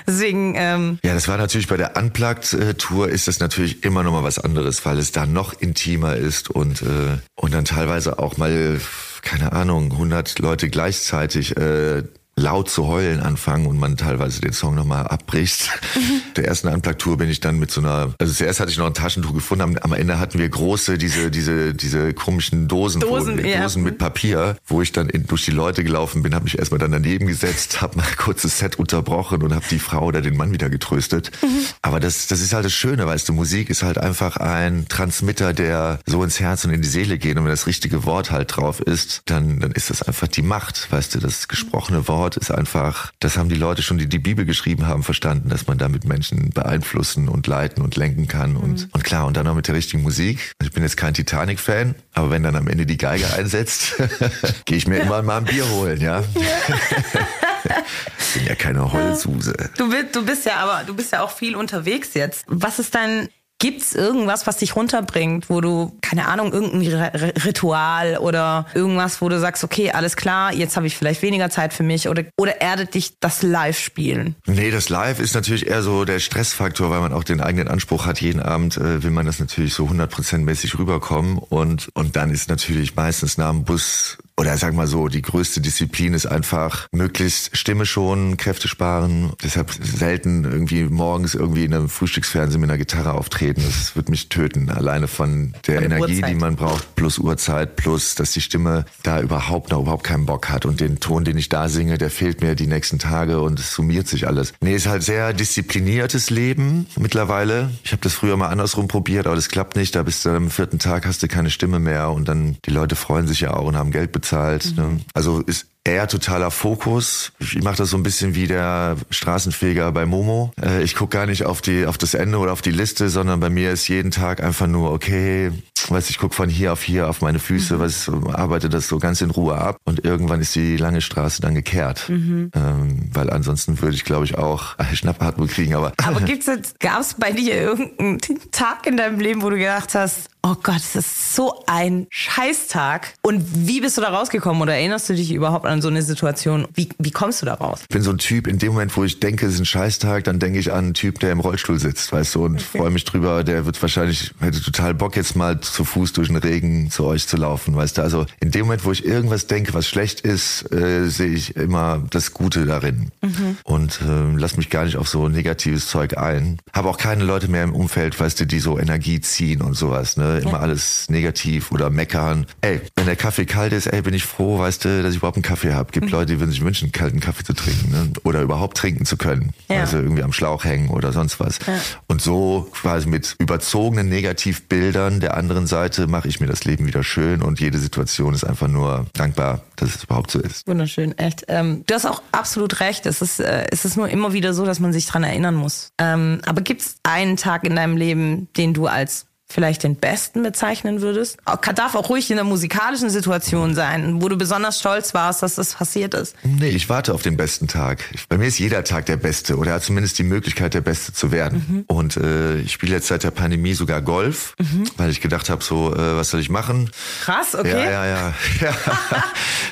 deswegen... Ähm ja, das war natürlich bei der Unplugged-Tour ist das natürlich immer noch mal was anderes, weil es da noch intimer ist und, äh, und dann teilweise auch mal keine Ahnung, 100 Leute gleichzeitig äh, laut zu heulen anfangen und man teilweise den Song nochmal abbricht. Der ersten Unplugged-Tour bin ich dann mit so einer, also zuerst hatte ich noch ein Taschentuch gefunden, am, am Ende hatten wir große, diese, diese, diese komischen Dosen, Dosen, wo, ja. Dosen mit Papier, wo ich dann in, durch die Leute gelaufen bin, habe mich erstmal dann daneben gesetzt, habe mal kurzes Set unterbrochen und habe die Frau oder den Mann wieder getröstet. Mhm. Aber das, das ist halt das Schöne, weißt du, Musik ist halt einfach ein Transmitter, der so ins Herz und in die Seele geht und wenn das richtige Wort halt drauf ist, dann, dann ist das einfach die Macht, weißt du, das gesprochene Wort Wort ist einfach, das haben die Leute schon, die die Bibel geschrieben haben, verstanden, dass man damit Menschen beeinflussen und leiten und lenken kann. Mhm. Und, und klar, und dann noch mit der richtigen Musik. Ich bin jetzt kein Titanic-Fan, aber wenn dann am Ende die Geige einsetzt, gehe ich mir immer mal ein Bier holen, ja. ich bin ja keine Heulsuse. Du bist, du bist ja aber, du bist ja auch viel unterwegs jetzt. Was ist dein Gibt's irgendwas, was dich runterbringt, wo du, keine Ahnung, irgendein Ritual oder irgendwas, wo du sagst, okay, alles klar, jetzt habe ich vielleicht weniger Zeit für mich oder, oder erdet dich das Live-Spielen? Nee, das Live ist natürlich eher so der Stressfaktor, weil man auch den eigenen Anspruch hat, jeden Abend äh, will man das natürlich so 100% mäßig rüberkommen und, und dann ist natürlich meistens nach dem Bus oder sag mal so, die größte Disziplin ist einfach möglichst Stimme schonen, Kräfte sparen. Deshalb selten irgendwie morgens irgendwie in einem Frühstücksfernsehen mit einer Gitarre auftreten. Das wird mich töten. Alleine von der Eine Energie, Uhrzeit. die man braucht, plus Uhrzeit, plus, dass die Stimme da überhaupt noch überhaupt keinen Bock hat. Und den Ton, den ich da singe, der fehlt mir die nächsten Tage und es summiert sich alles. Nee, ist halt sehr diszipliniertes Leben mittlerweile. Ich habe das früher mal andersrum probiert, aber das klappt nicht. Da bist du am vierten Tag hast du keine Stimme mehr und dann die Leute freuen sich ja auch und haben Geld bezahlt bezahlt. Mhm. Ne? Also ist eher totaler Fokus. Ich mache das so ein bisschen wie der Straßenfeger bei Momo. Äh, ich gucke gar nicht auf die auf das Ende oder auf die Liste, sondern bei mir ist jeden Tag einfach nur okay. Weiß ich gucke von hier auf hier auf meine Füße, mhm. was arbeite das so ganz in Ruhe ab und irgendwann ist die lange Straße dann gekehrt, mhm. ähm, weil ansonsten würde ich glaube ich auch Schnappatmung kriegen. Aber aber gibt's jetzt gab es bei dir irgendeinen Tag in deinem Leben, wo du gedacht hast, oh Gott, es ist so ein Scheißtag. Und wie bist du da rausgekommen oder erinnerst du dich überhaupt an so eine Situation? Wie, wie kommst du da raus? Ich bin so ein Typ, in dem Moment, wo ich denke, es ist ein Scheißtag, dann denke ich an einen Typ, der im Rollstuhl sitzt, weißt du, und okay. freue mich drüber, der wird wahrscheinlich, hätte total Bock jetzt mal zu Fuß durch den Regen zu euch zu laufen, weißt du. Also in dem Moment, wo ich irgendwas denke, was schlecht ist, äh, sehe ich immer das Gute darin. Mhm. Und äh, lass mich gar nicht auf so negatives Zeug ein. Habe auch keine Leute mehr im Umfeld, weißt du, die so Energie ziehen und sowas, ne? Immer ja. alles negativ oder meckern. Ey, wenn der Kaffee kalt ist, ey, bin ich froh, weißt du, dass ich überhaupt einen Kaffee habe. Gibt mhm. Leute, die würden sich wünschen, kalten Kaffee zu trinken, ne? Oder überhaupt trinken zu können. Ja. Also irgendwie am Schlauch hängen oder sonst was. Ja. Und so quasi mit überzogenen Negativbildern der anderen Seite mache ich mir das Leben wieder schön und jede Situation ist einfach nur dankbar, dass es überhaupt so ist. Wunderschön, echt. Ähm, du hast auch absolut recht. Es ist, äh, es ist nur immer wieder so, dass man sich dran erinnern muss. Ähm, aber gibt es einen Tag in deinem Leben, den du als vielleicht den besten bezeichnen würdest? Darf auch ruhig in einer musikalischen Situation sein, wo du besonders stolz warst, dass das passiert ist. Nee, ich warte auf den besten Tag. Bei mir ist jeder Tag der beste oder hat zumindest die Möglichkeit, der Beste zu werden. Mhm. Und äh, ich spiele jetzt seit der Pandemie sogar Golf, mhm. weil ich gedacht habe, so, äh, was soll ich machen? Krass, okay. Ja, ja, ja. ja.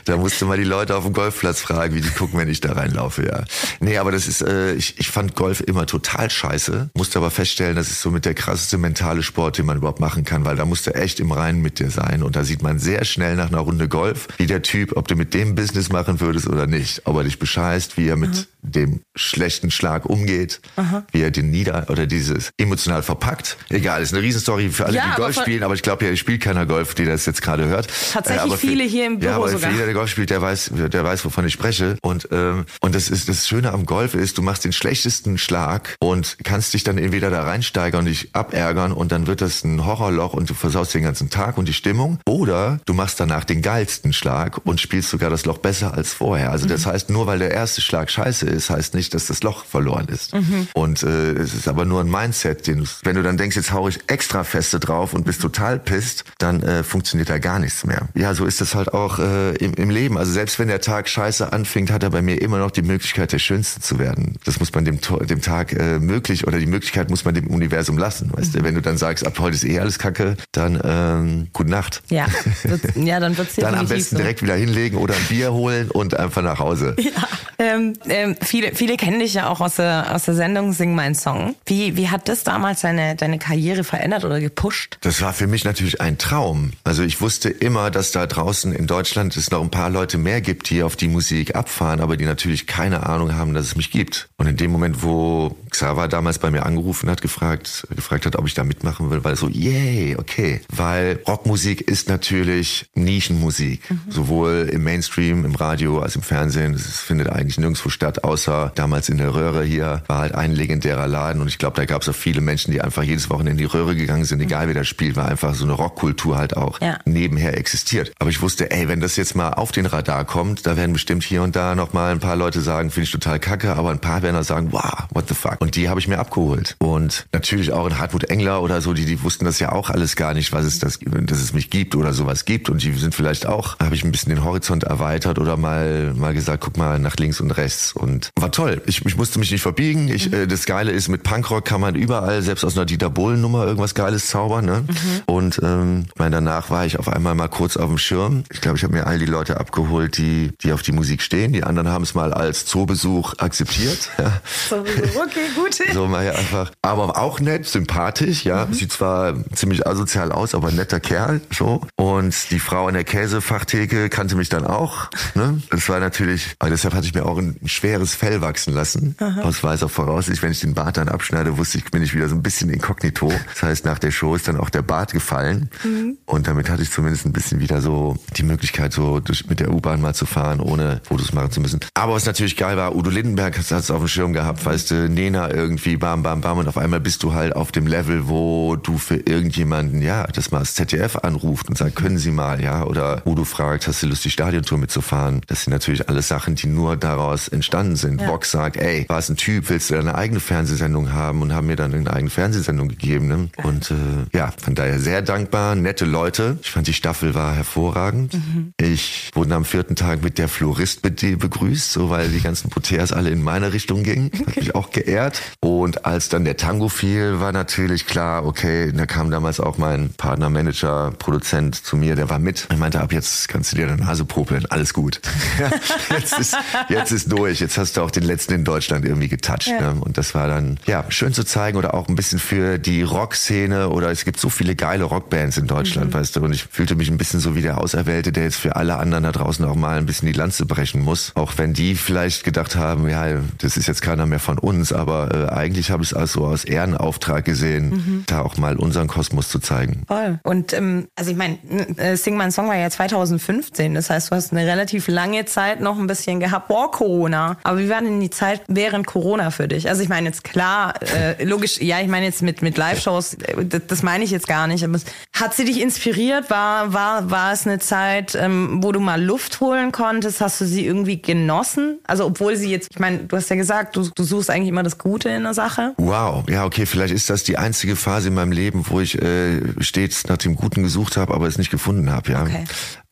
da musste mal die Leute auf dem Golfplatz fragen, wie die gucken, wenn ich da reinlaufe, ja. Nee, aber das ist, äh, ich, ich fand Golf immer total scheiße, musste aber feststellen, das ist so mit der krasseste mentale Sport, den man überhaupt machen kann, weil da musst du echt im Reinen mit dir sein. Und da sieht man sehr schnell nach einer Runde Golf, wie der Typ, ob du mit dem Business machen würdest oder nicht, ob er dich bescheißt, wie er mit mhm. Dem schlechten Schlag umgeht, Aha. wie er den nieder oder dieses emotional verpackt. Egal, ist eine Riesenstory für alle, ja, die Golf spielen, aber ich glaube ja, spielt keiner Golf, die das jetzt gerade hört. Tatsächlich äh, viele hier im Büro ja, aber sogar. Jeder, der Golf spielt, der weiß, der weiß, wovon ich spreche. Und ähm, und das ist das Schöne am Golf ist, du machst den schlechtesten Schlag und kannst dich dann entweder da reinsteigern und dich abärgern und dann wird das ein Horrorloch und du versaust den ganzen Tag und die Stimmung. Oder du machst danach den geilsten Schlag und spielst sogar das Loch besser als vorher. Also das mhm. heißt, nur weil der erste Schlag scheiße ist, heißt nicht, dass das Loch verloren ist. Mhm. Und äh, es ist aber nur ein Mindset, den du, wenn du dann denkst, jetzt hau ich extra feste drauf und bist total pisst, dann äh, funktioniert da gar nichts mehr. Ja, so ist das halt auch äh, im, im Leben. Also selbst wenn der Tag scheiße anfängt, hat er bei mir immer noch die Möglichkeit, der Schönste zu werden. Das muss man dem, dem Tag äh, möglich oder die Möglichkeit muss man dem Universum lassen. Weißt mhm. du, wenn du dann sagst, ab heute ist eh alles kacke, dann ähm, gute Nacht. Ja, ja dann wird's Dann am besten so. direkt wieder hinlegen oder ein Bier holen und einfach nach Hause. Ja. Ähm, ähm, viele, viele kennen dich ja auch aus der, aus der Sendung Sing mein Song. Wie, wie hat das damals deine, deine Karriere verändert oder gepusht? Das war für mich natürlich ein Traum. Also ich wusste immer, dass da draußen in Deutschland es noch ein paar Leute mehr gibt, die auf die Musik abfahren, aber die natürlich keine Ahnung haben, dass es mich gibt. Und in dem Moment, wo Xaver damals bei mir angerufen hat, gefragt, gefragt hat, ob ich da mitmachen will, weil so, yay, okay. Weil Rockmusik ist natürlich Nischenmusik. Mhm. Sowohl im Mainstream, im Radio als im Fernsehen. Es findet eigentlich nirgendwo statt, außer damals in der Röhre hier war halt ein legendärer Laden und ich glaube, da gab es auch viele Menschen, die einfach jedes Wochenende in die Röhre gegangen sind, egal wer das spielt, weil einfach so eine Rockkultur halt auch ja. nebenher existiert. Aber ich wusste, ey, wenn das jetzt mal auf den Radar kommt, da werden bestimmt hier und da noch mal ein paar Leute sagen, finde ich total kacke, aber ein paar werden auch sagen, wow, what the fuck. Und die habe ich mir abgeholt. Und natürlich auch in Hartmut Engler oder so, die, die wussten das ja auch alles gar nicht, was es das, dass es mich gibt oder sowas gibt. Und die sind vielleicht auch, habe ich ein bisschen den Horizont erweitert oder mal, mal gesagt, guck mal nach links und rechts. Und war toll. Ich, ich musste mich nicht verbiegen. Ich, mhm. äh, das Geile ist, mit Punkrock kann man überall, selbst aus einer Dieter Bohlen Nummer, irgendwas Geiles zaubern. Ne? Mhm. Und ähm, mein, danach war ich auf einmal mal kurz auf dem Schirm. Ich glaube, ich habe mir all die Leute abgeholt, die, die auf die Musik stehen. Die anderen haben es mal als Zoobesuch akzeptiert. Ja. Okay, gut. So mal ja einfach. Aber auch nett, sympathisch, ja. Mhm. Sieht zwar ziemlich asozial aus, aber netter Kerl, so. Und die Frau an der Käsefachtheke kannte mich dann auch. Ne? Das war natürlich, aber deshalb hatte ich mir auch ein schweres Fell wachsen lassen. Aha. Aus weißer Voraussicht, wenn ich den Bart dann abschneide, wusste ich, bin ich wieder so ein bisschen inkognito. Das heißt, nach der Show ist dann auch der Bart gefallen. Mhm. Und damit hatte ich zumindest ein bisschen wieder so die Möglichkeit, so durch, mit der U-Bahn mal zu fahren, ohne Fotos machen zu müssen. Aber was natürlich geil war, Udo Lindenberg hat es auf dem Schirm gehabt, weißt du, Nena irgendwie, bam, bam, bam. Und auf einmal bist du halt auf dem Level, wo du für irgendjemanden, ja, das mal das ZDF anruft und sagt, können Sie mal, ja, oder Udo fragt, hast du Lust, die Stadiontour mitzufahren? Das sind natürlich alles Sachen, die nur daraus entstanden sind. Ja. Vox sagt, ey, war es ein Typ, willst du eine eigene Fernsehsendung haben? Und haben mir dann eine eigene Fernsehsendung gegeben. Ne? Und äh, ja, von daher sehr dankbar, nette Leute. Ich fand, die Staffel war hervorragend. Mhm. Ich wurde am vierten Tag mit der Florist begrüßt, so weil die ganzen Poteas alle in meine Richtung gingen. Hat mich auch geehrt. Und als dann der Tango fiel, war natürlich klar, okay, da kam damals auch mein Partner, Manager, Produzent zu mir, der war mit. Er meinte, ab jetzt kannst du dir deine Nase popeln, alles gut. jetzt, ist, jetzt ist durch, jetzt hast du auch den letzten in Deutschland irgendwie getoucht. Ja. Ne? Und das war dann, ja, schön zu zeigen oder auch ein bisschen für die Rockszene oder es gibt so viele geile Rockbands in Deutschland, mhm. weißt du. Und ich fühlte mich ein bisschen so wie der Auserwählte, der jetzt für alle anderen da draußen auch mal ein bisschen die Lanze brechen muss. Auch wenn die vielleicht gedacht haben, ja, das ist jetzt keiner mehr von uns, aber äh, eigentlich habe ich es also aus Ehrenauftrag gesehen, mhm. da auch mal unseren Kosmos zu zeigen. Voll. Und ähm, also ich meine, äh, Sing My Song war ja 2015, das heißt, du hast eine relativ lange Zeit noch ein bisschen gehabt vor Corona. Aber wie war denn die Zeit während Corona für dich? Also ich meine jetzt klar, äh, logisch, ja, ich meine jetzt mit, mit Live-Shows, äh, das, das meine ich jetzt gar nicht, aber hat sie dich inspiriert? War, war, war es eine Zeit, ähm, wo du mal Luft holen konntest? Hast du sie irgendwie genossen? Also obwohl sie jetzt, ich meine, du hast ja gesagt, du, du suchst eigentlich immer das Gute in der Sache. Wow, ja, okay, vielleicht ist das die einzige Phase in meinem Leben, wo ich äh, stets nach dem Guten gesucht habe, aber es nicht gefunden habe, ja. Okay.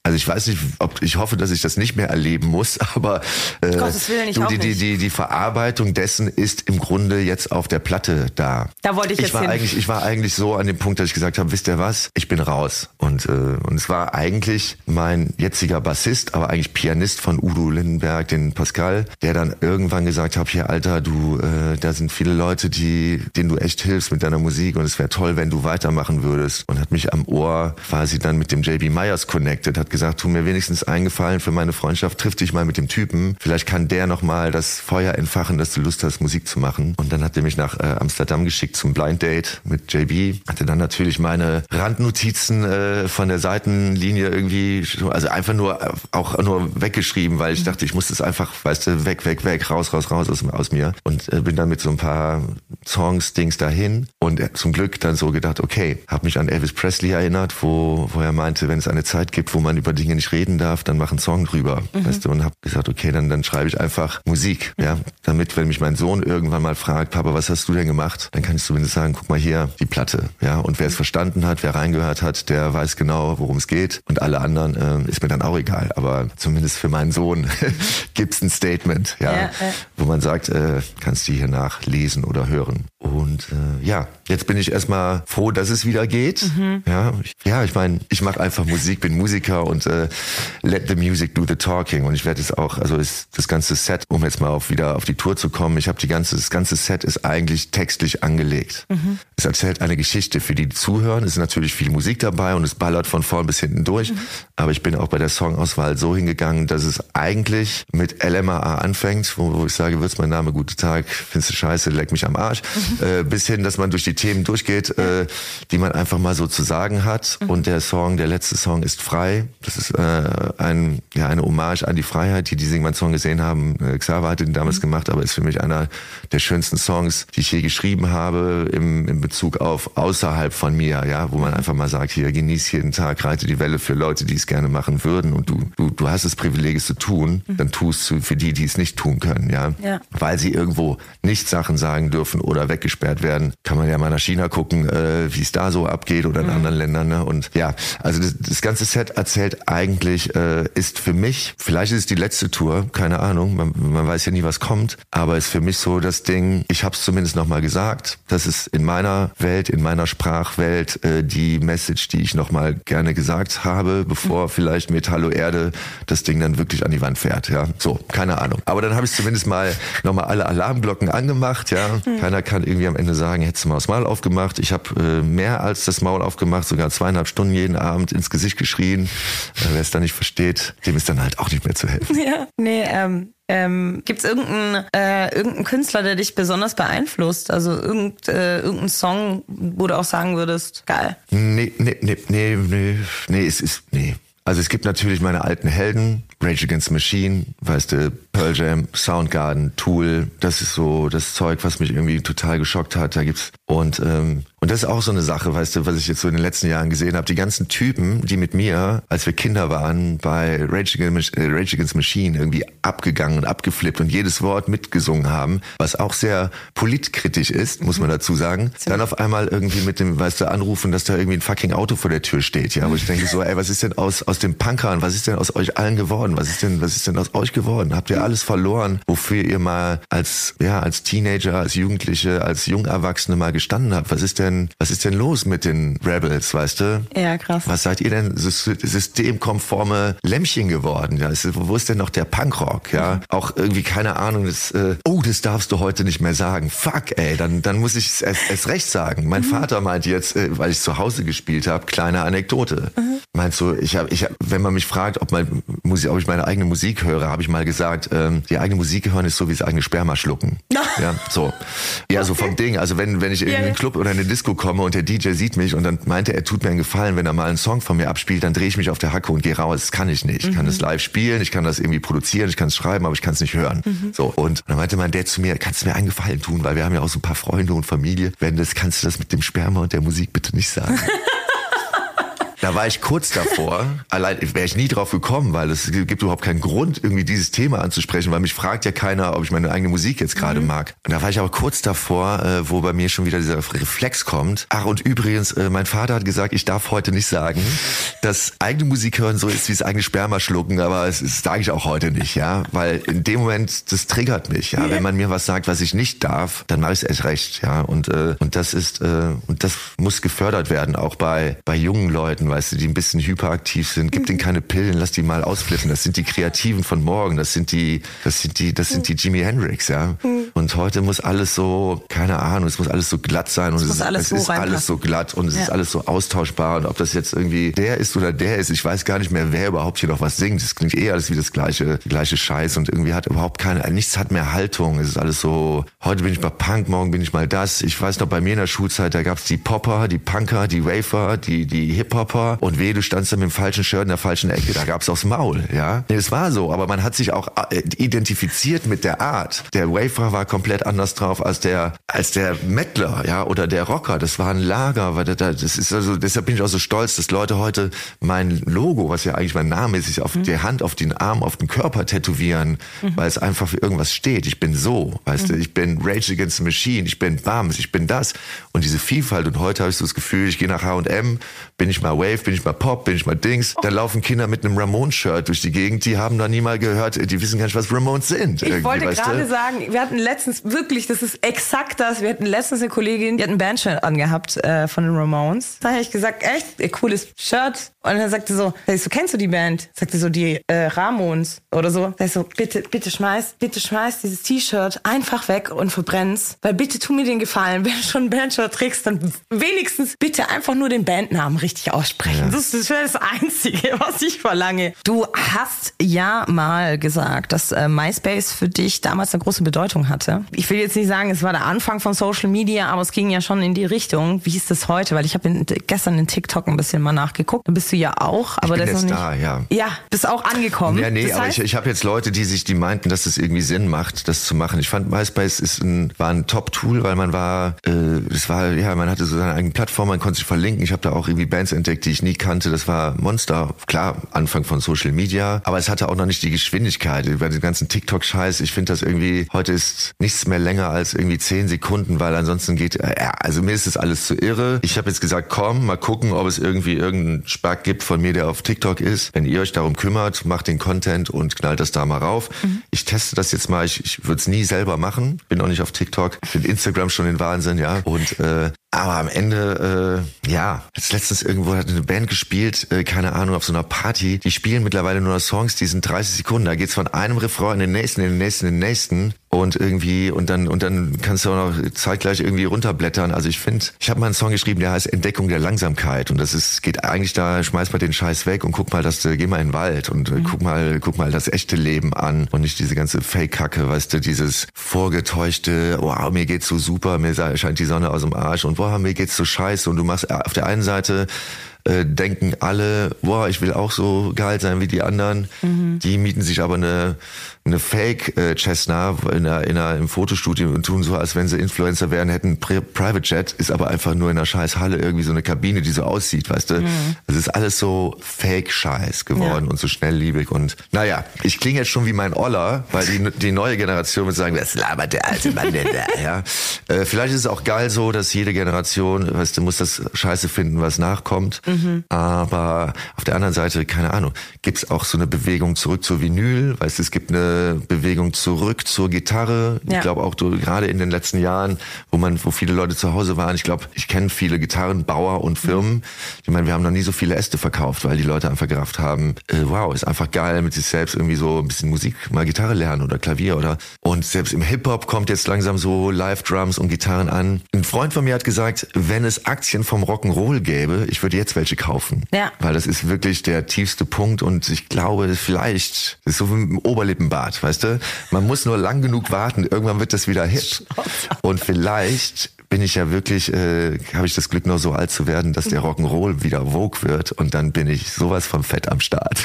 Also ich weiß nicht, ob ich hoffe, dass ich das nicht mehr erleben muss, aber äh, du, die, die, die, die Verarbeitung dessen ist im Grunde jetzt auf der Platte da. Da wollte ich, ich jetzt war hin. eigentlich, ich war eigentlich so an dem Punkt, dass ich gesagt habe, wisst ihr was, ich bin raus. Und, äh, und es war eigentlich mein jetziger Bassist, aber eigentlich Pianist von Udo Lindenberg, den Pascal, der dann irgendwann gesagt hat, hier Alter, du, äh, da sind viele Leute, die, denen du echt hilfst mit deiner Musik und es wäre toll, wenn du weitermachen würdest. Und hat mich am Ohr quasi dann mit dem JB Myers connected, hat gesagt, tu mir wenigstens eingefallen für meine Freundschaft, triff dich mal mit dem Typen. Vielleicht kann der nochmal das Feuer entfachen, dass du Lust hast, Musik zu machen. Und dann hat er mich nach äh, Amsterdam geschickt zum Blind Date mit JB. Hatte dann natürlich meine Randnotizen äh, von der Seitenlinie irgendwie, also einfach nur äh, auch nur weggeschrieben, weil ich mhm. dachte, ich muss das einfach, weißt du, weg, weg, weg, raus, raus, raus aus, aus mir. Und äh, bin dann mit so ein paar Songs, Dings dahin. Und äh, zum Glück dann so gedacht, okay, habe mich an Elvis Presley erinnert, wo, wo er meinte, wenn es eine Zeit gibt, wo man über Dinge nicht reden darf, dann mach einen Song drüber. Mhm. Weißt du, und habe gesagt, okay, dann, dann schreibe ich einfach Musik, ja, damit, wenn mich mein Sohn irgendwann mal fragt, Papa, was hast du denn gemacht? Dann kann ich zumindest sagen, guck mal hier, die Platte, ja, und wer es verstanden hat, wer reingehört hat, der weiß genau, worum es geht und alle anderen äh, ist mir dann auch egal, aber zumindest für meinen Sohn gibt's ein Statement, ja, ja, ja. wo man sagt, äh, kannst du hier nachlesen oder hören. Und äh, ja, jetzt bin ich erstmal froh, dass es wieder geht. Mhm. Ja, ich, ja, ich meine, ich mache einfach Musik, bin Musiker und äh, let the music do the talking. Und ich werde es auch, also ist das ganze Set, um jetzt mal auf wieder auf die Tour zu kommen, ich habe die ganze, das ganze Set ist eigentlich textlich angelegt. Mhm. Es erzählt eine Geschichte für die, die zuhören. Es ist natürlich viel Musik dabei und es ballert von vorn bis hinten durch. Mhm. Aber ich bin auch bei der Songauswahl so hingegangen, dass es eigentlich mit LMAA anfängt, wo, wo ich sage, wird's mein Name, guten Tag, findest du scheiße, leck mich am Arsch. Mhm. Äh, bis hin, dass man durch die Themen durchgeht, äh, die man einfach mal so zu sagen hat. Mhm. Und der Song, der letzte Song ist frei. Das ist äh, ein, ja, eine Hommage an die Freiheit, die die Singman-Song gesehen haben. Äh, Xaver hatte den damals mhm. gemacht, aber ist für mich einer der schönsten Songs, die ich je geschrieben habe, im, im Bezug auf außerhalb von mir, ja, wo man einfach mal sagt, hier, genieß jeden Tag, reite die Welle für Leute, die es gerne machen würden und du, du, du hast das Privileg, es zu tun, mhm. dann tust du für die, die es nicht tun können, ja? ja. Weil sie irgendwo nicht Sachen sagen dürfen oder weggesperrt werden. Kann man ja mal nach China gucken, äh, wie es da so abgeht oder in mhm. anderen Ländern, ne? Und ja, also das, das ganze Set erzählt eigentlich, äh, ist für mich, vielleicht ist es die letzte Tour, keine Ahnung, man, man weiß ja nie, was kommt, aber ist für mich so das Ding, ich habe es zumindest nochmal gesagt, das ist in meiner Welt, in meiner Sprachwelt äh, die Message, die ich nochmal gerne gesagt habe, bevor mhm. vielleicht Metallo Erde das Ding dann wirklich an die Wand fährt, ja, so, keine Ahnung. Aber dann habe ich zumindest mal nochmal alle Alarmglocken angemacht, ja, mhm. keiner kann irgendwie am Ende sagen, hättest du mal das Maul aufgemacht. Ich habe äh, mehr als das Maul aufgemacht, sogar zweieinhalb Stunden jeden Abend ins Gesicht geschrien. Äh, Wer es dann nicht versteht, dem ist dann halt auch nicht mehr zu helfen. Ja, nee, ähm, ähm, Gibt es irgendeinen äh, irgendein Künstler, der dich besonders beeinflusst? Also irgend, äh, irgendein Song, wo du auch sagen würdest, geil? Nee, nee, nee, nee, nee, nee, es ist, nee. Also es gibt natürlich meine alten Helden, Rage Against Machine, weißt du, Pearl Jam, Soundgarden, Tool, das ist so das Zeug, was mich irgendwie total geschockt hat. Da gibt's und ähm, und das ist auch so eine Sache, weißt du, was ich jetzt so in den letzten Jahren gesehen habe. Die ganzen Typen, die mit mir, als wir Kinder waren, bei Rage Against, äh, Rage Against Machine irgendwie abgegangen und abgeflippt und jedes Wort mitgesungen haben, was auch sehr politkritisch ist, muss man dazu sagen. Dann auf einmal irgendwie mit dem, weißt du, anrufen, dass da irgendwie ein fucking Auto vor der Tür steht, ja, wo ich denke so, ey, was ist denn aus aus aus den Punkern, was ist denn aus euch allen geworden? Was ist denn, was ist denn aus euch geworden? Habt ihr alles verloren, wofür ihr mal als, ja, als Teenager, als Jugendliche, als Jungerwachsene mal gestanden habt? Was ist denn, was ist denn los mit den Rebels, weißt du? Ja, krass. Was seid ihr denn systemkonforme Lämmchen geworden? Ja, wo ist denn noch der Punkrock? Ja, auch irgendwie keine Ahnung. Das, äh, oh, das darfst du heute nicht mehr sagen. Fuck, ey, dann dann muss ich es erst recht sagen. Mein mhm. Vater meint jetzt, äh, weil ich zu Hause gespielt habe, kleine Anekdote. Mhm. Meinst du, ich habe, ich, hab, wenn man mich fragt, ob, mein Musik, ob ich meine eigene Musik höre, habe ich mal gesagt, ähm, die eigene Musik hören ist so wie das eigene Sperma schlucken. ja, so. Ja, so vom Ding. Also wenn wenn ich in einen Club oder in eine Disco komme und der DJ sieht mich und dann meinte er, tut mir einen Gefallen, wenn er mal einen Song von mir abspielt, dann drehe ich mich auf der Hacke und gehe raus. Das kann ich nicht. Ich kann es mhm. live spielen, ich kann das irgendwie produzieren, ich kann es schreiben, aber ich kann es nicht hören. Mhm. So. Und dann meinte mein Dad zu mir, kannst du mir einen Gefallen tun, weil wir haben ja auch so ein paar Freunde und Familie. Wenn das, kannst du das mit dem Sperma und der Musik bitte nicht sagen. Da war ich kurz davor, allein wäre ich nie drauf gekommen, weil es gibt überhaupt keinen Grund, irgendwie dieses Thema anzusprechen, weil mich fragt ja keiner, ob ich meine eigene Musik jetzt gerade mhm. mag. Und da war ich aber kurz davor, äh, wo bei mir schon wieder dieser Reflex kommt. Ach, und übrigens, äh, mein Vater hat gesagt, ich darf heute nicht sagen, dass eigene Musik hören so ist wie das eigene Sperma schlucken, aber es, das sage ich auch heute nicht, ja, weil in dem Moment, das triggert mich, ja. Wenn man mir was sagt, was ich nicht darf, dann mache ich es echt recht, ja. Und, äh, und das ist, äh, und das muss gefördert werden, auch bei, bei jungen Leuten, weißt du, die ein bisschen hyperaktiv sind. Gib denen keine Pillen, lass die mal ausflippen. Das sind die Kreativen von morgen. Das sind die, das sind die, das sind die Jimi Hendrix, ja. Und heute muss alles so, keine Ahnung, es muss alles so glatt sein und es, es ist, alles, es ist alles so glatt und es ja. ist alles so austauschbar und ob das jetzt irgendwie der ist oder der ist, ich weiß gar nicht mehr, wer überhaupt hier noch was singt. Es klingt eh alles wie das gleiche, gleiche Scheiß und irgendwie hat überhaupt keine, nichts hat mehr Haltung. Es ist alles so, heute bin ich mal Punk, morgen bin ich mal das. Ich weiß noch, bei mir in der Schulzeit, da gab's die Popper, die Punker, die Wafer, die, die Hip-Hopper und weh, du standst da mit dem falschen Shirt in der falschen Ecke. Da gab's aufs Maul, ja. Nee, es war so, aber man hat sich auch äh, identifiziert mit der Art. Der Wafer war komplett anders drauf als der, als der Mettler, ja, oder der Rocker. Das war ein Lager, weil das ist also, deshalb bin ich auch so stolz, dass Leute heute mein Logo, was ja eigentlich mein Name ist, sich auf mhm. die Hand, auf den Arm, auf den Körper tätowieren, mhm. weil es einfach für irgendwas steht. Ich bin so, weißt mhm. du, ich bin Rage Against the Machine, ich bin Bams, ich bin das. Und diese Vielfalt und heute habe ich so das Gefühl, ich gehe nach H&M, bin ich mal Wave, bin ich mal Pop, bin ich mal Dings. Da laufen Kinder mit einem Ramones-Shirt durch die Gegend, die haben da nie mal gehört, die wissen gar nicht, was Ramones sind. Ich wollte gerade sagen, wir hatten letztens, wirklich, das ist exakt das, wir hatten letztens eine Kollegin, die hat ein Bandshirt angehabt äh, von den Ramones. Da habe ich gesagt, echt, cooles Shirt. Und dann sagte so, sag ich so, kennst du die Band? Sagte so, die äh, Ramones oder so. Sag ich so, bitte, bitte schmeiß, bitte schmeiß dieses T-Shirt einfach weg und verbrenn's. Weil bitte tu mir den Gefallen, wenn du schon ein Bandshirt trägst, dann wenigstens bitte einfach nur den Bandnamen richtig aussprechen. Ja. Das, wäre das Einzige, was ich verlange. Du hast ja mal gesagt, dass äh, MySpace für dich damals eine große Bedeutung hatte. Ich will jetzt nicht sagen, es war der Anfang von Social Media, aber es ging ja schon in die Richtung. Wie ist das heute? Weil ich habe gestern in TikTok ein bisschen mal nachgeguckt. Dann bist du ja auch, aber ich bin das jetzt noch nicht. Da, ja. ja, bist auch angekommen. Ja, nee, das aber ich, ich habe jetzt Leute, die sich, die meinten, dass es irgendwie Sinn macht, das zu machen. Ich fand MySpace ist ein, war ein Top-Tool, weil man war, äh, es war, ja, man hatte so seine eigene Plattform, man konnte sich verlinken. Ich habe da auch irgendwie Bands entdeckt, die ich nie kannte. Das war Monster. Klar, Anfang von Social Media, aber es hatte auch noch nicht die Geschwindigkeit über den ganzen TikTok-Scheiß. Ich finde das irgendwie, heute ist nichts mehr länger als irgendwie zehn Sekunden, weil ansonsten geht, äh, also mir ist das alles zu irre. Ich habe jetzt gesagt, komm, mal gucken, ob es irgendwie irgendeinen Spack gibt von mir, der auf TikTok ist. Wenn ihr euch darum kümmert, macht den Content und knallt das da mal rauf. Mhm. Ich teste das jetzt mal. Ich, ich würde es nie selber machen. Bin auch nicht auf TikTok. Finde Instagram schon den Wahnsinn, ja. Und äh, aber am Ende, äh, ja, jetzt letztens irgendwo hat eine Band gespielt, äh, keine Ahnung, auf so einer Party. Die spielen mittlerweile nur Songs, die sind 30 Sekunden. Da geht's von einem Refrain in den nächsten, in den nächsten, in den nächsten und irgendwie und dann und dann kannst du auch noch zeitgleich irgendwie runterblättern. Also ich finde, ich habe mal einen Song geschrieben, der heißt Entdeckung der Langsamkeit und das ist geht eigentlich da schmeiß mal den Scheiß weg und guck mal, dass du geh mal in den Wald und mhm. guck mal guck mal das echte Leben an und nicht diese ganze Fake Kacke, weißt du, dieses vorgetäuschte, wow, mir geht's so super, mir scheint die Sonne aus dem Arsch und boah, mir geht's so scheiße und du machst auf der einen Seite äh, denken alle, boah, ich will auch so geil sein wie die anderen. Mhm. Die mieten sich aber eine eine Fake äh, Cessna in einer, in einer, im Fotostudio und tun so, als wenn sie Influencer wären, hätten Pri Private Jet, ist aber einfach nur in einer scheiß Halle irgendwie so eine Kabine, die so aussieht, weißt du? Mhm. Es ist alles so Fake-Scheiß geworden ja. und so schnellliebig und naja, ich klinge jetzt schon wie mein Oller, weil die, die neue Generation wird sagen, was labert der alte Mann denn da? Ja? Äh, vielleicht ist es auch geil so, dass jede Generation, weißt du, muss das Scheiße finden, was nachkommt. Mhm. Aber auf der anderen Seite, keine Ahnung, gibt es auch so eine Bewegung zurück zur Vinyl, weißt du, es gibt eine Bewegung zurück zur Gitarre. Ja. Ich glaube auch gerade in den letzten Jahren, wo man, wo viele Leute zu Hause waren, ich glaube, ich kenne viele Gitarrenbauer und Firmen. Ich meine, wir haben noch nie so viele Äste verkauft, weil die Leute einfach gerafft haben, äh, wow, ist einfach geil, mit sich selbst irgendwie so ein bisschen Musik, mal Gitarre lernen oder Klavier oder und selbst im Hip-Hop kommt jetzt langsam so Live-Drums und Gitarren an. Ein Freund von mir hat gesagt, wenn es Aktien vom Rock'n'Roll gäbe, ich würde jetzt welche kaufen. Ja. Weil das ist wirklich der tiefste Punkt und ich glaube, vielleicht, ist so wie ein Oberlippenbart, weißt du? Man muss nur lang genug warten, irgendwann wird das wieder hip. Und vielleicht bin ich ja wirklich, äh, habe ich das Glück, noch so alt zu werden, dass der Rock'n'Roll wieder Vogue wird und dann bin ich sowas vom Fett am Start.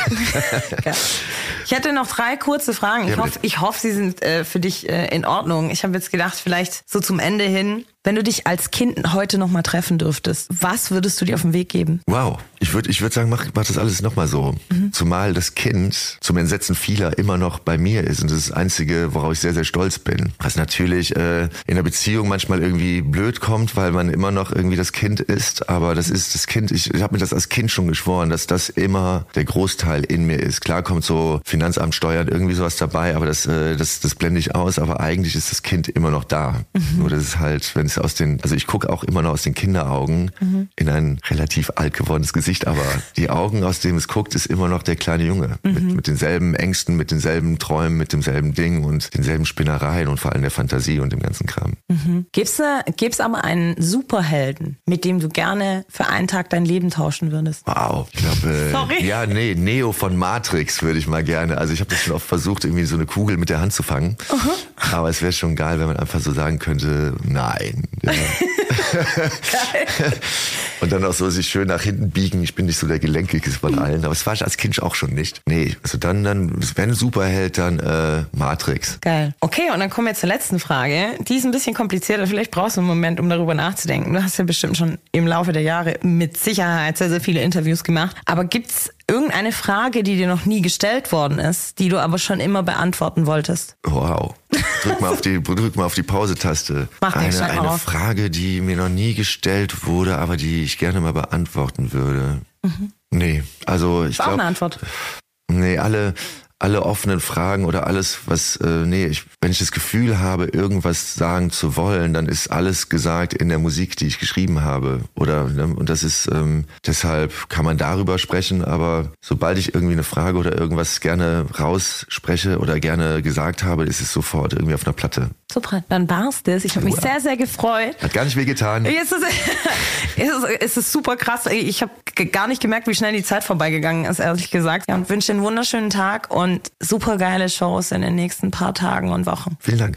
ich hätte noch drei kurze Fragen. Ich, ja, hoffe, ich hoffe, sie sind äh, für dich äh, in Ordnung. Ich habe jetzt gedacht, vielleicht so zum Ende hin, wenn du dich als Kind heute noch mal treffen dürftest, was würdest du dir auf den Weg geben? Wow, ich würde ich würd sagen, mach, mach das alles noch mal so. Mhm. Zumal das Kind zum Entsetzen vieler immer noch bei mir ist und das ist das Einzige, worauf ich sehr, sehr stolz bin. Was natürlich äh, in der Beziehung manchmal irgendwie blöd kommt, weil man immer noch irgendwie das Kind ist, aber das ist das Kind, ich, ich habe mir das als Kind schon geschworen, dass das immer der Großteil in mir ist. Klar kommt so Finanzamt, Steuern, irgendwie sowas dabei, aber das, äh, das, das blende ich aus, aber eigentlich ist das Kind immer noch da. Mhm. Nur das ist halt, wenn es aus den, also ich gucke auch immer noch aus den Kinderaugen mhm. in ein relativ alt gewordenes Gesicht, aber die Augen, aus dem es guckt, ist immer noch der kleine Junge. Mhm. Mit, mit denselben Ängsten, mit denselben Träumen, mit demselben Ding und denselben Spinnereien und vor allem der Fantasie und dem ganzen Kram. Mhm. Gibt's, gibt's aber einen Superhelden, mit dem du gerne für einen Tag dein Leben tauschen würdest? Wow, ich glaube, Sorry. ja, nee, Neo von Matrix würde ich mal gerne. Also ich habe das schon oft versucht, irgendwie so eine Kugel mit der Hand zu fangen. Uh -huh. Aber es wäre schon geil, wenn man einfach so sagen könnte, nein, ja. und dann auch so sich schön nach hinten biegen. Ich bin nicht so der Gelenkigste von allen, aber es war ich als Kind auch schon nicht. Nee, also dann, dann wenn Superheld, dann äh, Matrix. Geil. Okay, und dann kommen wir zur letzten Frage. Die ist ein bisschen komplizierter. Vielleicht brauchst du einen Moment, um darüber nachzudenken. Du hast ja bestimmt schon im Laufe der Jahre mit Sicherheit sehr, sehr viele Interviews gemacht. Aber gibt's irgendeine Frage, die dir noch nie gestellt worden ist, die du aber schon immer beantworten wolltest? Wow. Drück mal auf die, drück mal auf die Pause-Taste. Mach eine, eine Frage, die mir noch nie gestellt wurde, aber die ich gerne mal beantworten würde. Mhm. Nee, also ich glaube. auch eine Antwort. Nee, alle, alle offenen Fragen oder alles, was, äh, nee, ich, wenn ich das Gefühl habe, irgendwas sagen zu wollen, dann ist alles gesagt in der Musik, die ich geschrieben habe. Oder ne, und das ist ähm, deshalb kann man darüber sprechen, aber sobald ich irgendwie eine Frage oder irgendwas gerne rausspreche oder gerne gesagt habe, ist es sofort irgendwie auf einer Platte. Super, dann war's das. Ich habe mich sehr, sehr gefreut. Hat gar nicht weh getan. Es ist, es ist, super krass. Ich habe gar nicht gemerkt, wie schnell die Zeit vorbeigegangen ist, ehrlich gesagt. Ja, und wünsche einen wunderschönen Tag und super geile Shows in den nächsten paar Tagen und Wochen. Vielen Dank.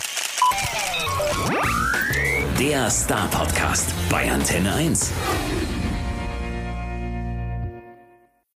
Der Star Podcast bei Antenne 1.